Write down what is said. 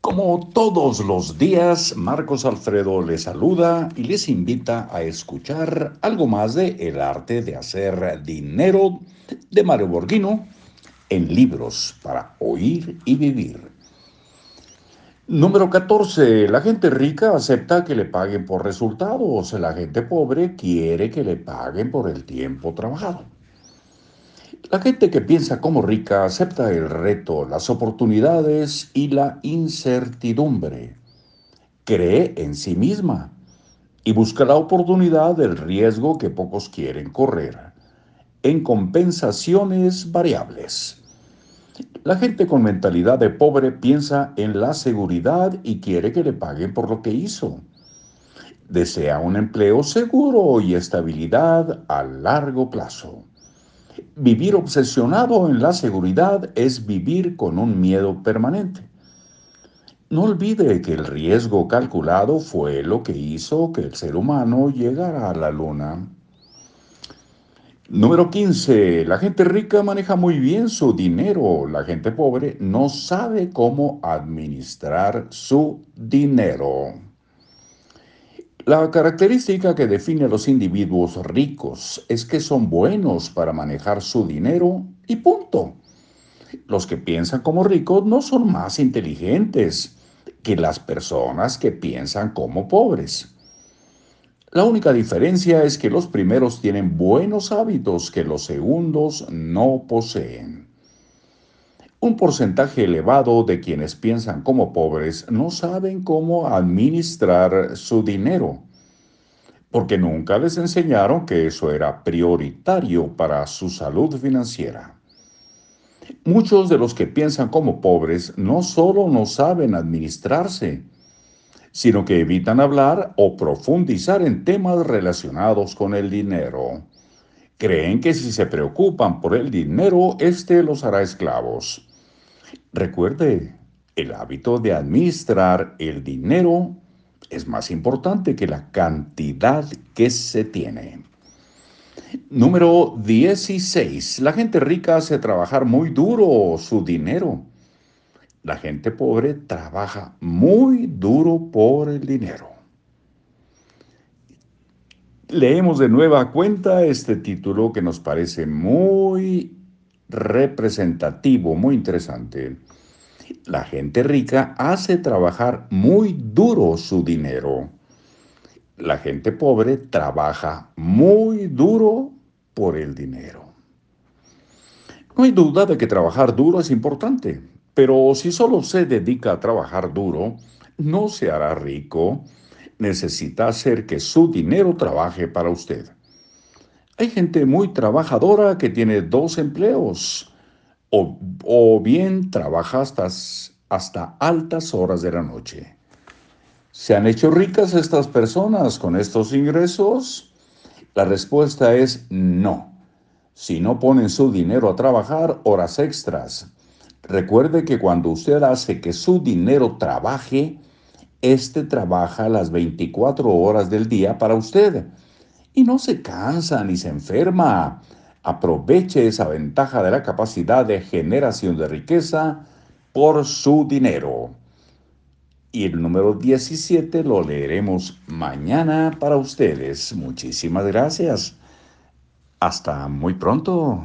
Como todos los días, Marcos Alfredo les saluda y les invita a escuchar algo más de El arte de hacer dinero de Mario Borghino en libros para oír y vivir. Número 14. La gente rica acepta que le paguen por resultados. La gente pobre quiere que le paguen por el tiempo trabajado. La gente que piensa como rica acepta el reto, las oportunidades y la incertidumbre. Cree en sí misma y busca la oportunidad del riesgo que pocos quieren correr, en compensaciones variables. La gente con mentalidad de pobre piensa en la seguridad y quiere que le paguen por lo que hizo. Desea un empleo seguro y estabilidad a largo plazo. Vivir obsesionado en la seguridad es vivir con un miedo permanente. No olvide que el riesgo calculado fue lo que hizo que el ser humano llegara a la luna. Número 15. La gente rica maneja muy bien su dinero. La gente pobre no sabe cómo administrar su dinero. La característica que define a los individuos ricos es que son buenos para manejar su dinero y punto. Los que piensan como ricos no son más inteligentes que las personas que piensan como pobres. La única diferencia es que los primeros tienen buenos hábitos que los segundos no poseen. Un porcentaje elevado de quienes piensan como pobres no saben cómo administrar su dinero, porque nunca les enseñaron que eso era prioritario para su salud financiera. Muchos de los que piensan como pobres no solo no saben administrarse, sino que evitan hablar o profundizar en temas relacionados con el dinero. Creen que si se preocupan por el dinero, éste los hará esclavos. Recuerde, el hábito de administrar el dinero es más importante que la cantidad que se tiene. Número 16. La gente rica hace trabajar muy duro su dinero. La gente pobre trabaja muy duro por el dinero. Leemos de nueva cuenta este título que nos parece muy representativo, muy interesante. La gente rica hace trabajar muy duro su dinero. La gente pobre trabaja muy duro por el dinero. No hay duda de que trabajar duro es importante, pero si solo se dedica a trabajar duro, no se hará rico. Necesita hacer que su dinero trabaje para usted. Hay gente muy trabajadora que tiene dos empleos o, bien trabaja hasta, hasta altas horas de la noche. ¿Se han hecho ricas estas personas con estos ingresos? La respuesta es no. Si no ponen su dinero a trabajar horas extras. Recuerde que cuando usted hace que su dinero trabaje, este trabaja las 24 horas del día para usted y no se cansa ni se enferma. Aproveche esa ventaja de la capacidad de generación de riqueza por su dinero. Y el número 17 lo leeremos mañana para ustedes. Muchísimas gracias. Hasta muy pronto.